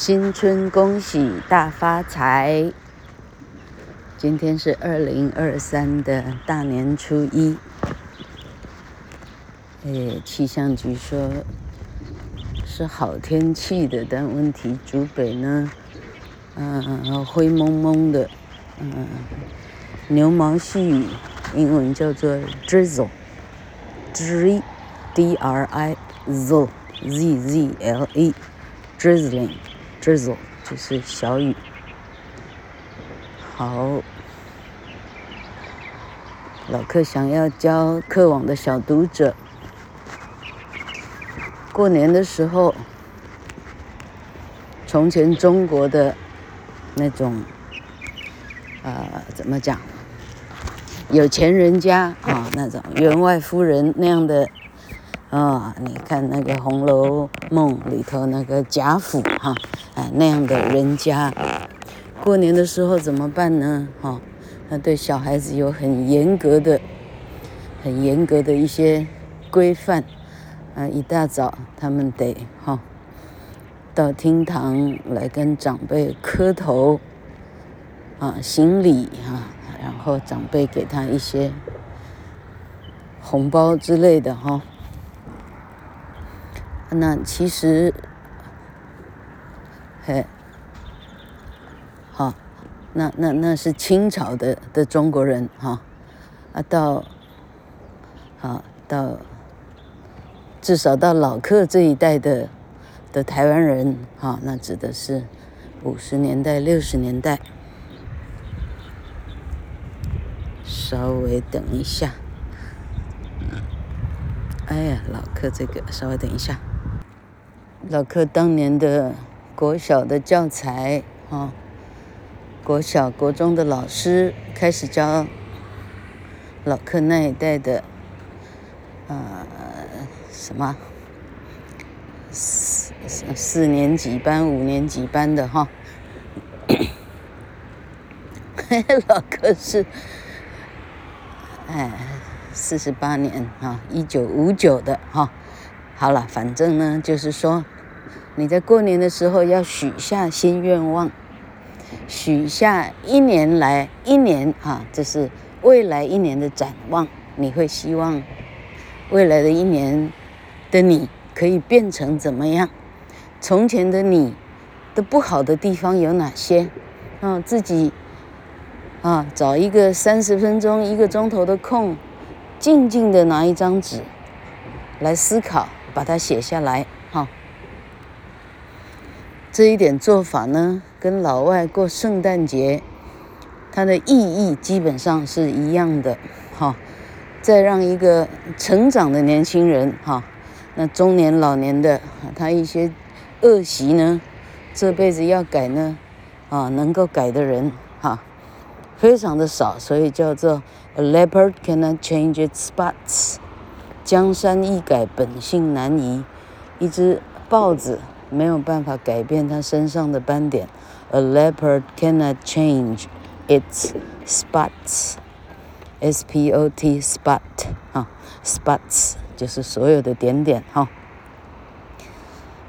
新春恭喜大发财！今天是二零二三的大年初一。诶，气象局说是好天气的，但问题竹北呢，嗯，灰蒙蒙的，嗯，牛毛细雨，英文叫做 drizzle，d r i z z z l e，drizzling。侄子就是小雨。好，老客想要教课网的小读者，过年的时候，从前中国的那种，呃，怎么讲？有钱人家啊、那种员外夫人那样的。啊、你看那个《红楼梦》里头那个贾府哈，哎那样的人家，过年的时候怎么办呢？哈、哦，他对小孩子有很严格的、很严格的一些规范。啊，一大早他们得哈、到厅堂来跟长辈磕头，啊，行礼哈，然后长辈给他一些红包之类的哈。那其实，嘿，好，那那那是清朝的的中国人哈，啊到，啊到，至少到老客这一代的的台湾人哈，那指的是五十年代六十年代，稍微等一下，哎呀，老客这个稍微等一下。老柯当年的国小的教材啊，国小、国中的老师开始教老客那一代的，呃，什么四四年级班、五年级班的哈，老客是哎四十八年啊，一九五九的哈。好了，反正呢，就是说。你在过年的时候要许下新愿望，许下一年来一年啊，这是未来一年的展望。你会希望未来的一年的你可以变成怎么样？从前的你的不好的地方有哪些？啊，自己啊，找一个三十分钟、一个钟头的空，静静的拿一张纸来思考，把它写下来，这一点做法呢，跟老外过圣诞节，它的意义基本上是一样的。哈，再让一个成长的年轻人，哈，那中年老年的他一些恶习呢，这辈子要改呢，啊，能够改的人，哈，非常的少，所以叫做 A leopard cannot change its spots，江山易改，本性难移，一只豹子。没有办法改变它身上的斑点。A leopard cannot change its spots. S-P-O-T spot 啊，spots 就是所有的点点哈。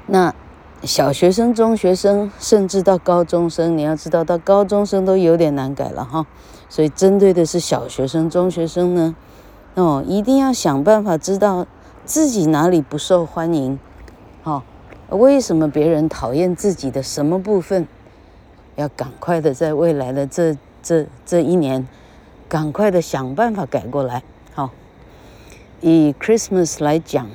那小学生、中学生，甚至到高中生，你要知道，到高中生都有点难改了哈。所以针对的是小学生、中学生呢，哦，一定要想办法知道自己哪里不受欢迎，为什么别人讨厌自己的什么部分？要赶快的在未来的这这这一年，赶快的想办法改过来。好，以 Christmas 来讲，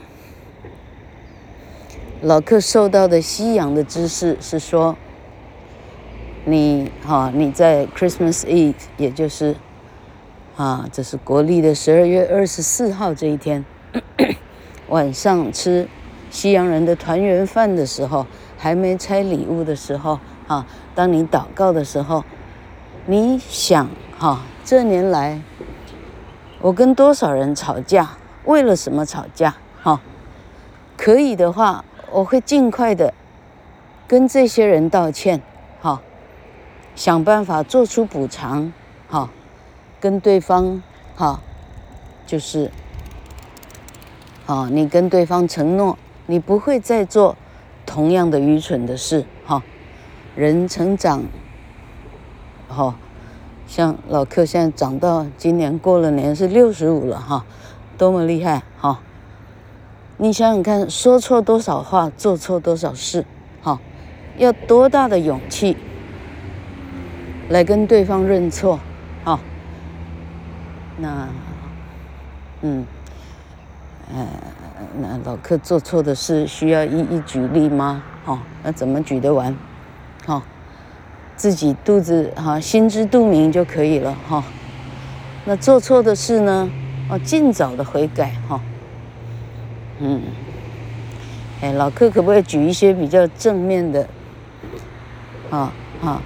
老客受到的西洋的知识是说，你哈你在 Christmas Eve，也就是啊，这是国历的十二月二十四号这一天，晚上吃。西洋人的团圆饭的时候，还没拆礼物的时候，啊，当你祷告的时候，你想，哈，这年来我跟多少人吵架，为了什么吵架？哈，可以的话，我会尽快的跟这些人道歉，哈，想办法做出补偿，哈，跟对方，哈，就是，啊，你跟对方承诺。你不会再做同样的愚蠢的事，哈，人成长，好、哦，像老克现在长到今年过了年是六十五了哈、多么厉害哈、你想想看，说错多少话，做错多少事，哈、要多大的勇气来跟对方认错，哈、那，嗯，呃，那老克做错的事需要一一举例吗？哦，那怎么举得完？哈、哦，自己肚子哈、心知肚明就可以了哈、哦。那做错的事呢？哦，尽早的悔改哈、哦。嗯，哎，老克可不可以举一些比较正面的，啊啊，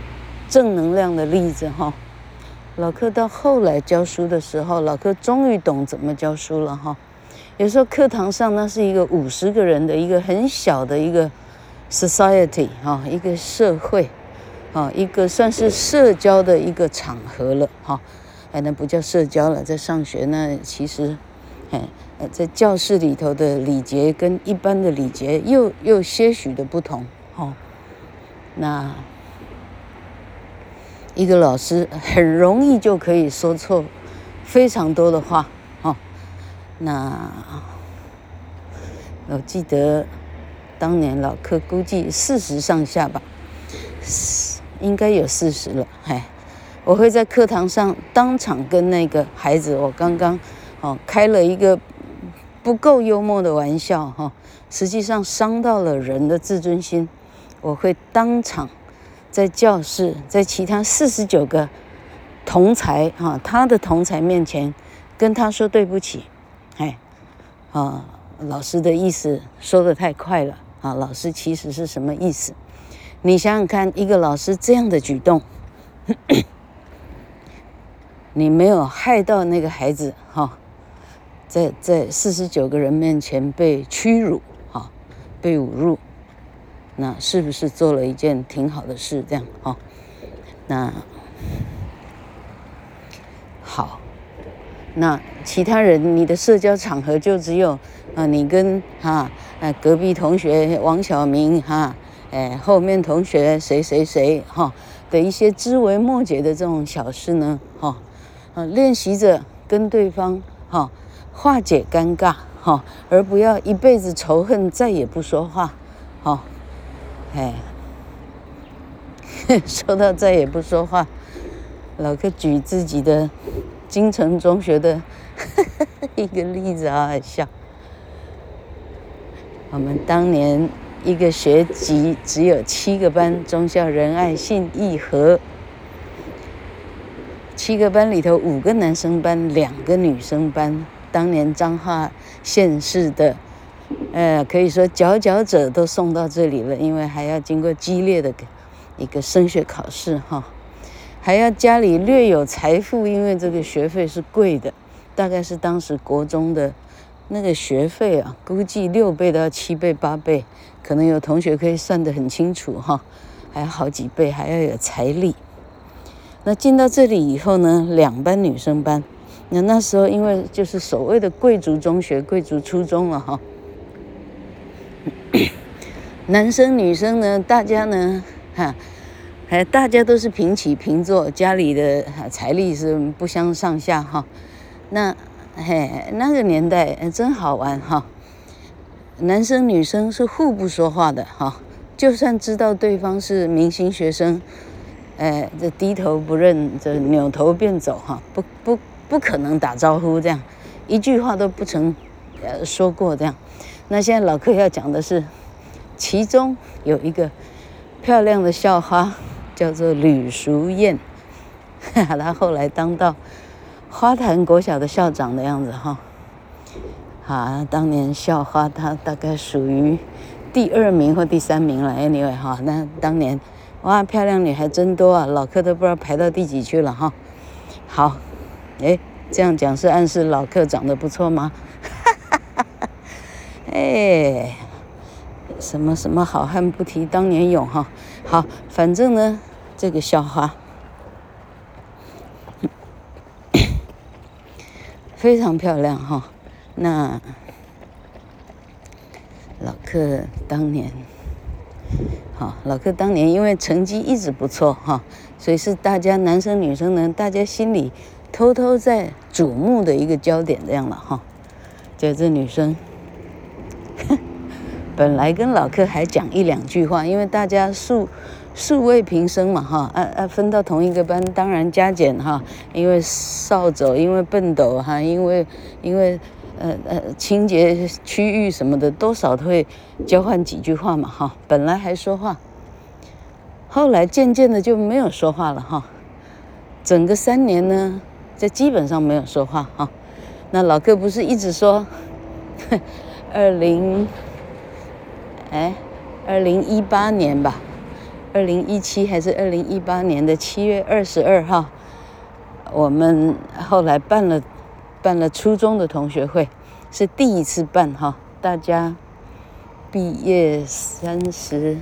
正能量的例子哈、哦？老克到后来教书的时候，老克终于懂怎么教书了哈、哦。有时候课堂上那是一个五十个人的一个很小的一个。Society 哈，一个社会，啊，一个算是社交的一个场合了哈，哎，那不叫社交了，在上学那其实，哎，在教室里头的礼节跟一般的礼节又又些许的不同哈。那一个老师很容易就可以说错非常多的话。那我记得。当年老柯估计四十上下吧，应该有四十了。哎，我会在课堂上当场跟那个孩子，我刚刚哦开了一个不够幽默的玩笑哈，实际上伤到了人的自尊心。我会当场在教室，在其他四十九个同才哈，他的同才面前跟他说对不起。啊，老师的意思说得太快了。啊，老师其实是什么意思？你想想看，一个老师这样的举动，你没有害到那个孩子哈，在在四十九个人面前被屈辱哈，被侮辱，那是不是做了一件挺好的事？这样哈，那那其他人，你的社交场合就只有啊，你跟哈。哎，隔壁同学王小明哈，哎，后面同学谁谁谁哈的一些枝微末节的这种小事呢，哈，啊，练习着跟对方哈化解尴尬哈，而不要一辈子仇恨，再也不说话，哈，哎，说到再也不说话，老克举自己的金城中学的 一个例子啊，笑。我们当年一个学级只有七个班，忠孝仁爱信义和，七个班里头五个男生班，两个女生班。当年彰化县市的，呃，可以说佼佼者都送到这里了，因为还要经过激烈的一个升学考试哈，还要家里略有财富，因为这个学费是贵的，大概是当时国中的。那个学费啊，估计六倍到七倍、八倍，可能有同学可以算得很清楚哈，还有好几倍，还要有财力。那进到这里以后呢，两班女生班，那那时候因为就是所谓的贵族中学、贵族初中了哈，男生女生呢，大家呢，哈，哎大家都是平起平坐，家里的财力是不相上下哈，那。嘿，那个年代真好玩哈！男生女生是互不说话的哈，就算知道对方是明星学生，哎，这低头不认，这扭头便走哈，不不不可能打招呼这样，一句话都不曾呃说过这样。那现在老克要讲的是，其中有一个漂亮的校花，叫做吕淑燕，哈哈，她后来当到。花坛国小的校长的样子哈，啊，当年校花她大概属于第二名或第三名了，anyway 哈，那当年哇，漂亮女孩真多啊，老克都不知道排到第几去了哈。好，哎，这样讲是暗示老克长得不错吗？哈哈哈哈哎，什么什么好汉不提当年勇哈。好，反正呢，这个校花。非常漂亮哈，那老克当年好，老克当年因为成绩一直不错哈，所以是大家男生女生呢，大家心里偷偷在瞩目的一个焦点这样了哈。就这女生，本来跟老柯还讲一两句话，因为大家素素未平生嘛哈，啊啊分到同一个班，当然加减哈，因为扫帚，因为畚斗哈，因为因为呃呃清洁区域什么的，多少都会交换几句话嘛哈。本来还说话，后来渐渐的就没有说话了哈。整个三年呢，这基本上没有说话哈。那老哥不是一直说，二零，哎，二零一八年吧，二零一七还是二零一八年的七月二十二号，我们后来办了办了初中的同学会，是第一次办哈，大家毕业三十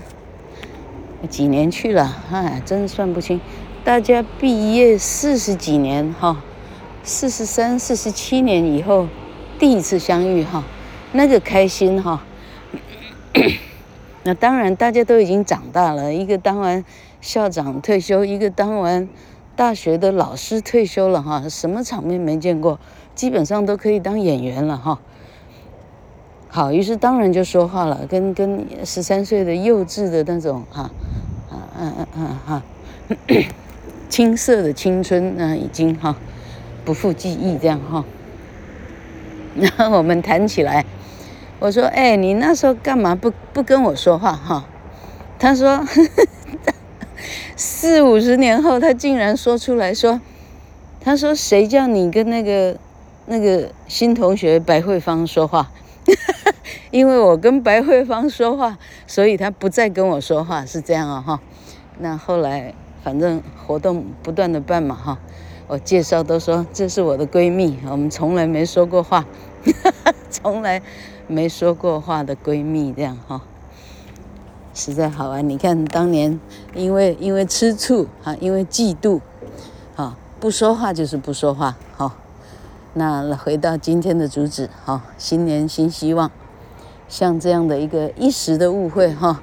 几年去了，哎，真算不清，大家毕业四十几年哈。四十三、四十七年以后，第一次相遇哈，那个开心哈。那当然，大家都已经长大了，一个当完校长退休，一个当完大学的老师退休了哈，什么场面没见过，基本上都可以当演员了哈。好，于是当然就说话了，跟跟十三岁的幼稚的那种哈，啊嗯嗯嗯哈，青涩的青春啊，已经哈。不复记忆，这样哈。然后我们谈起来，我说：“哎，你那时候干嘛不不跟我说话哈？”他说：“ 四五十年后，他竟然说出来说，他说谁叫你跟那个那个新同学白慧芳说话？因为我跟白慧芳说话，所以他不再跟我说话，是这样啊哈。那后来反正活动不断的办嘛哈。”我介绍都说，这是我的闺蜜，我们从来没说过话，从来没说过话的闺蜜这样哈，实在好玩。你看当年因为因为吃醋啊，因为嫉妒啊，不说话就是不说话。好，那回到今天的主旨，哈，新年新希望，像这样的一个一时的误会哈，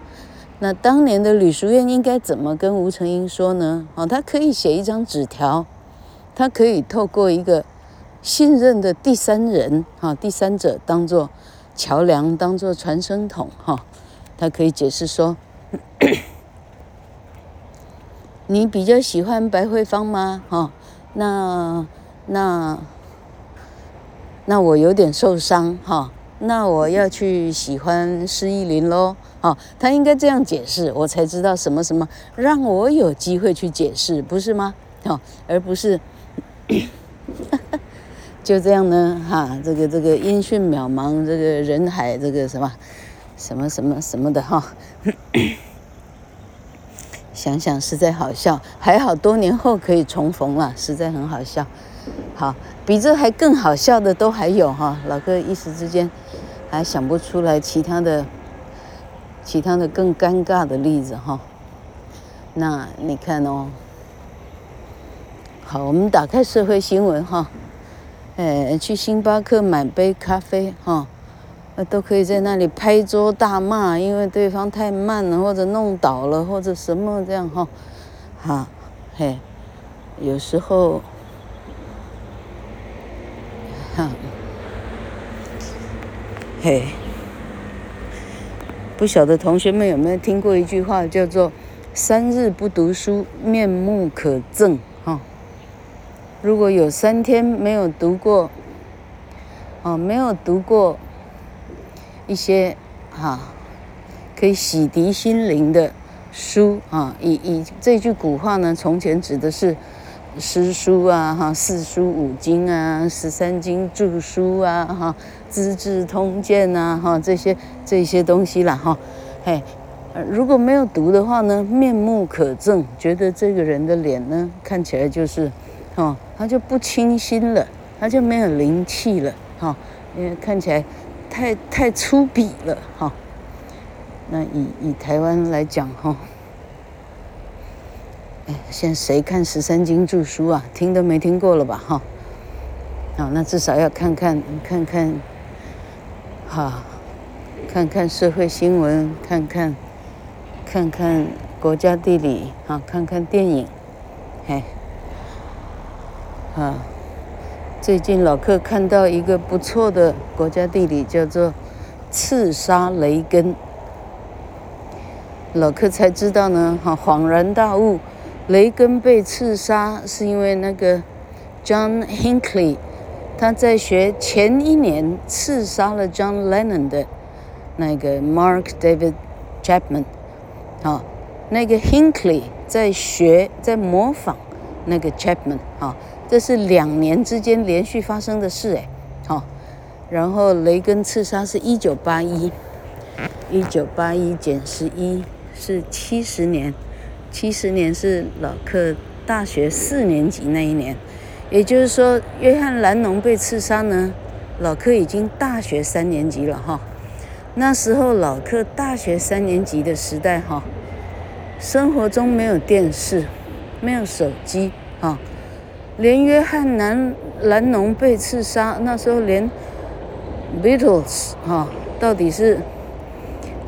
那当年的吕淑燕应该怎么跟吴成英说呢？哦，他可以写一张纸条。他可以透过一个信任的第三人，哈，第三者当做桥梁，当做传声筒，哈，他可以解释说：“ 你比较喜欢白慧芳吗？哈，那那那我有点受伤，哈，那我要去喜欢施艺林喽，哈，他应该这样解释，我才知道什么什么，让我有机会去解释，不是吗？哈，而不是。”就这样呢，哈，这个这个音讯渺茫，这个人海，这个什么，什么什么什么的哈，想想实在好笑，还好多年后可以重逢了，实在很好笑。好，比这还更好笑的都还有哈，老哥一时之间还想不出来其他的，其他的更尴尬的例子哈。那你看哦。好，我们打开社会新闻哈，哎，去星巴克买杯咖啡哈，那都可以在那里拍桌大骂，因为对方太慢了，或者弄倒了，或者什么这样哈，哈，嘿，有时候，哈，嘿，不晓得同学们有没有听过一句话，叫做“三日不读书，面目可憎”。如果有三天没有读过，哦，没有读过一些哈、啊、可以洗涤心灵的书啊，以以这句古话呢，从前指的是诗书啊，哈，四书五经啊，十三经注疏啊，哈，资治通鉴啊，哈，这些这些东西啦，哈，嘿，如果没有读的话呢，面目可憎，觉得这个人的脸呢，看起来就是。哦，他就不清新了，他就没有灵气了，哈、哦，因为看起来太太粗鄙了，哈、哦。那以以台湾来讲，哈、哦，哎，现在谁看十三经注疏啊？听都没听过了吧，哈、哦。好，那至少要看看看看，哈，看看社会新闻，看看看看国家地理啊，看看电影，嘿，啊，最近老客看到一个不错的国家地理，叫做《刺杀雷根》，老客才知道呢，哈，恍然大悟，雷根被刺杀是因为那个 John Hinckley，他在学前一年刺杀了 John Lennon 的那个 Mark David Chapman。啊，那个 Hinckley 在学，在模仿那个 Chapman 啊，这是两年之间连续发生的事哎，好，然后雷根刺杀是一九八一，一九八一减十一是七十年，七十年是老克大学四年级那一年，也就是说，约翰兰农被刺杀呢，老克已经大学三年级了哈。那时候老克大学三年级的时代哈，生活中没有电视，没有手机啊，连约翰南兰农被刺杀，那时候连 Beatles 哈，到底是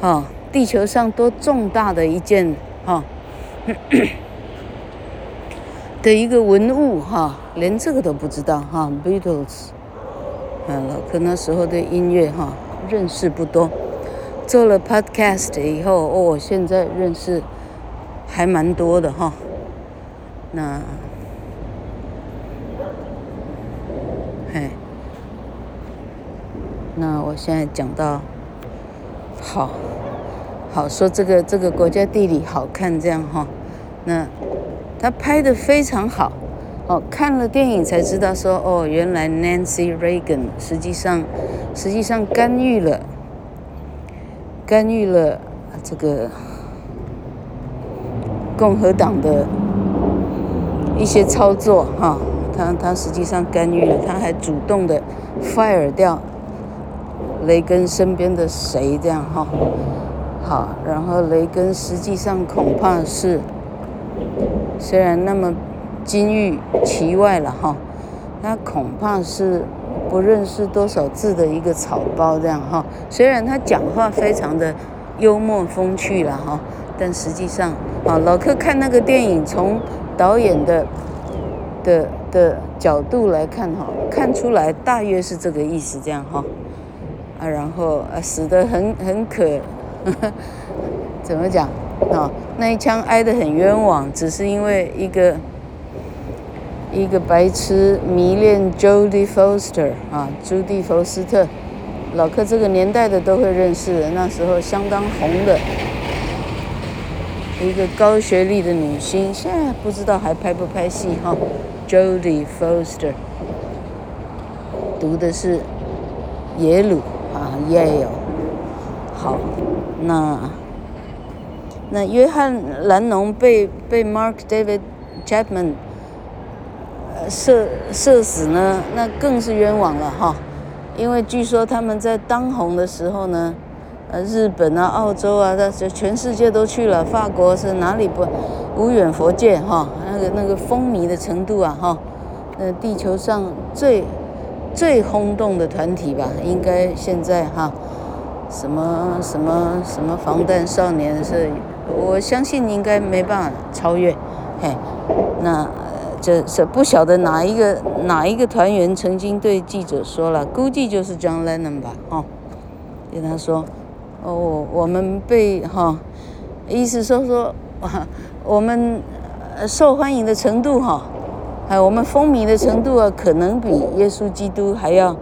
啊地球上多重大的一件哈 的一个文物哈，连这个都不知道哈 Beatles，啊老克那时候的音乐哈。认识不多，做了 podcast 以后，哦，现在认识还蛮多的哈。那，那我现在讲到，好，好说这个这个国家地理好看这样哈。那他拍的非常好，哦，看了电影才知道说，哦，原来 Nancy Reagan 实际上。实际上干预了，干预了这个共和党的一些操作哈，他他实际上干预了，他还主动的 fire 掉雷根身边的谁这样哈，好，然后雷根实际上恐怕是虽然那么金玉其外了哈，他恐怕是。不认识多少字的一个草包这样哈，虽然他讲话非常的幽默风趣了哈，但实际上啊，老克看那个电影，从导演的的的角度来看哈，看出来大约是这个意思这样哈，啊，然后啊死得很很可呵呵，怎么讲啊？那一枪挨得很冤枉，只是因为一个。一个白痴迷恋 Jodie Foster 啊，朱蒂·福斯特，老克这个年代的都会认识的，那时候相当红的一个高学历的女星，现在不知道还拍不拍戏哈。Jodie Foster 读的是耶鲁啊，Yale。好，那那约翰·兰农被被 Mark David Chapman。射射死呢，那更是冤枉了哈，因为据说他们在当红的时候呢，呃，日本啊、澳洲啊，那全世界都去了，法国是哪里不无远佛界哈，那个那个风靡的程度啊哈，呃，地球上最最轰动的团体吧，应该现在哈，什么什么什么防弹少年是，我相信应该没办法超越，嘿，那。这是不晓得哪一个哪一个团员曾经对记者说了，估计就是 John Lennon 吧，哦，跟他说，哦，我们被哈、意思说说，我们受欢迎的程度哈，哎我们风靡的程度啊，可能比耶稣基督还要，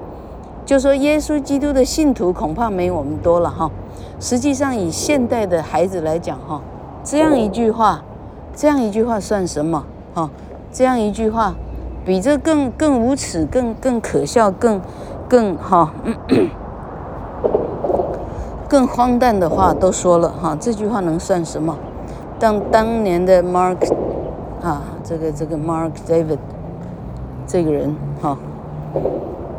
就说耶稣基督的信徒恐怕没我们多了哈。实际上以现代的孩子来讲哈，这样一句话，这样一句话算什么哈？这样一句话，比这更更无耻、更更可笑、更更哈、更荒诞的话都说了哈。这句话能算什么？当当年的 Mark 啊，这个这个 Mark David 这个人哈，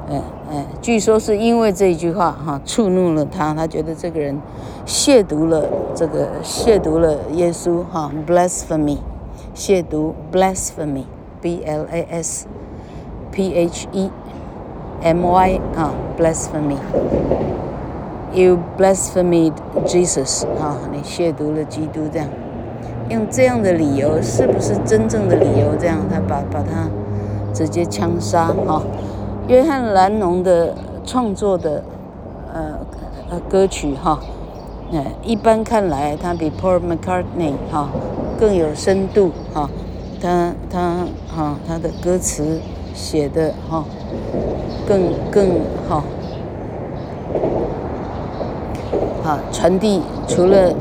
哎哎，据说是因为这一句话哈触怒了他，他觉得这个人亵渎了这个亵渎了耶稣哈，blasphemy。亵渎 blasphemy，b l a s p h e m y 啊，blasphemy，You blasphemed Jesus 哈，你亵渎了基督这样，用这样的理由是不是真正的理由？这样他把把他直接枪杀哈。约翰兰农的创作的呃呃歌曲哈，呃一般看来他比 Paul McCartney 哈更有深度哈，他他哈他的歌词写的哈更更哈。啊，传递除了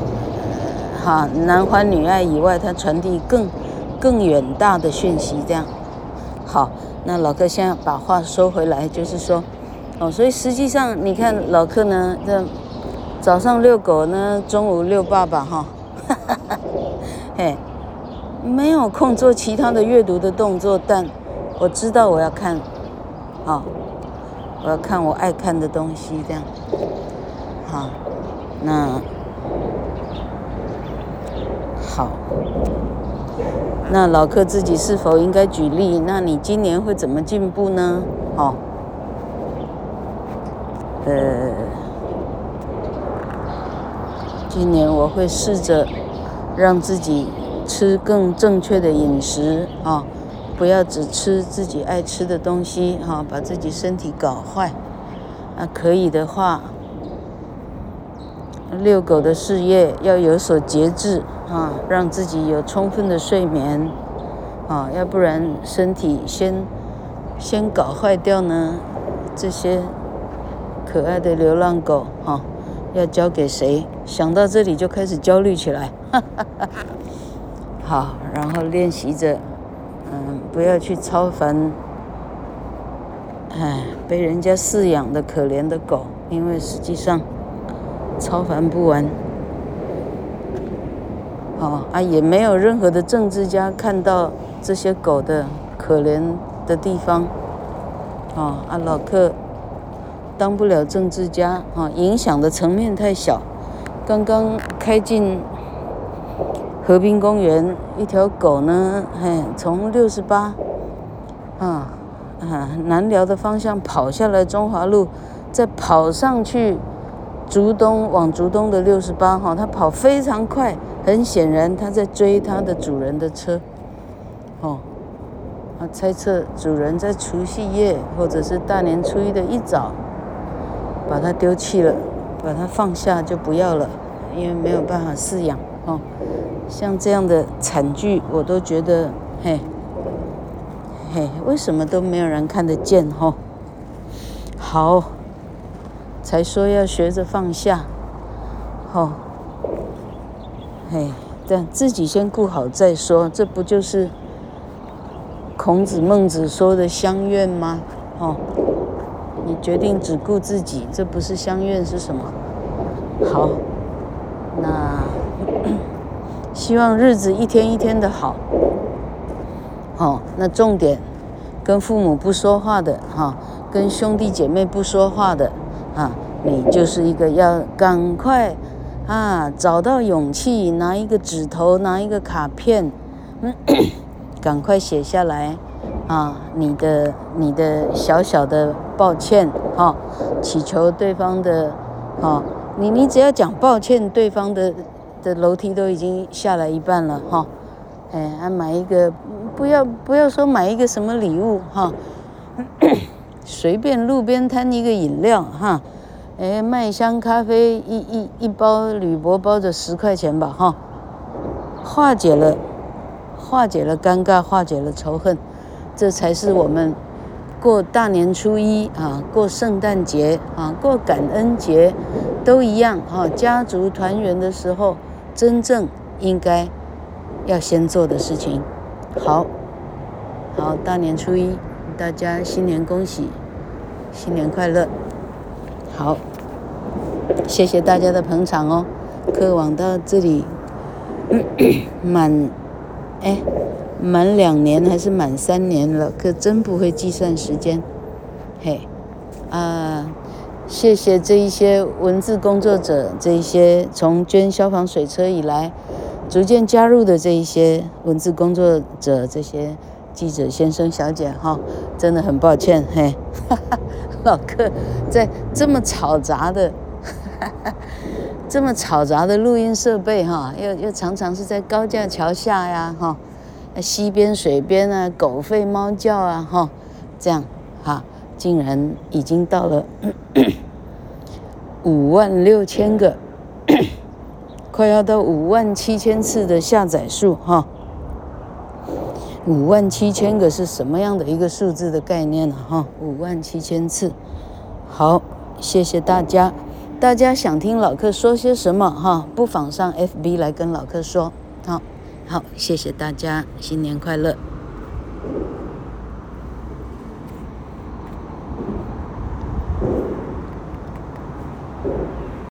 哈男欢女爱以外，他传递更更远大的讯息。这样，好，那老克现在把话说回来，就是说，哦，所以实际上你看老克呢，这早上遛狗呢，中午遛爸爸哈，哈哈哈，嘿，没有空做其他的阅读的动作，但我知道我要看，啊，我要看我爱看的东西，这样，好。那好，那老克自己是否应该举例？那你今年会怎么进步呢？哦，呃，今年我会试着让自己吃更正确的饮食啊，不要只吃自己爱吃的东西哈，把自己身体搞坏。那可以的话。遛狗的事业要有所节制啊，让自己有充分的睡眠啊，要不然身体先先搞坏掉呢。这些可爱的流浪狗啊，要交给谁？想到这里就开始焦虑起来。哈哈哈。好，然后练习着，嗯，不要去超凡，哎，被人家饲养的可怜的狗，因为实际上。超凡不完，哦啊，也没有任何的政治家看到这些狗的可怜的地方，哦啊，老克当不了政治家，啊，影响的层面太小。刚刚开进河滨公园，一条狗呢，嘿，从六十八，啊啊南寮的方向跑下来中华路，再跑上去。竹东往竹东的六十八号，它跑非常快，很显然它在追它的主人的车。哦，它，猜测主人在除夕夜或者是大年初一的一早，把它丢弃了，把它放下就不要了，因为没有办法饲养。哦，像这样的惨剧，我都觉得，嘿，嘿，为什么都没有人看得见？哦，好。才说要学着放下，哦，嘿，但自己先顾好再说，这不就是孔子、孟子说的相愿吗？哦，你决定只顾自己，这不是相愿是什么？好，那希望日子一天一天的好。哦，那重点，跟父母不说话的哈，跟兄弟姐妹不说话的。啊，你就是一个要赶快啊，找到勇气，拿一个纸头，拿一个卡片，嗯，赶快写下来啊，你的你的小小的抱歉，啊，祈求对方的，啊，你你只要讲抱歉，对方的的楼梯都已经下来一半了，哈、啊，哎，还买一个，不要不要说买一个什么礼物，哈、随便路边摊一个饮料哈，哎，麦香咖啡一一一包铝箔包着十块钱吧哈，化解了，化解了尴尬，化解了仇恨，这才是我们过大年初一啊，过圣诞节啊，过感恩节都一样哈，家族团圆的时候，真正应该要先做的事情。好，好，大年初一。大家新年恭喜，新年快乐！好，谢谢大家的捧场哦。客网到这里满，哎，满两年还是满三年了？可真不会计算时间。嘿，啊，谢谢这一些文字工作者，这一些从捐消防水车以来逐渐加入的这一些文字工作者，这些。记者先生、小姐，哈，真的很抱歉，嘿，哈哈，老客在这么嘈杂的 这么嘈杂的录音设备哈，又又常常是在高架桥下呀哈，溪边水边啊，狗吠猫叫啊哈，这样哈，竟然已经到了 五万六千个，快要到五万七千次的下载数哈。五万七千个是什么样的一个数字的概念呢？哈，五万七千次。好，谢谢大家。大家想听老客说些什么？哈，不妨上 FB 来跟老客说。好，好，谢谢大家，新年快乐。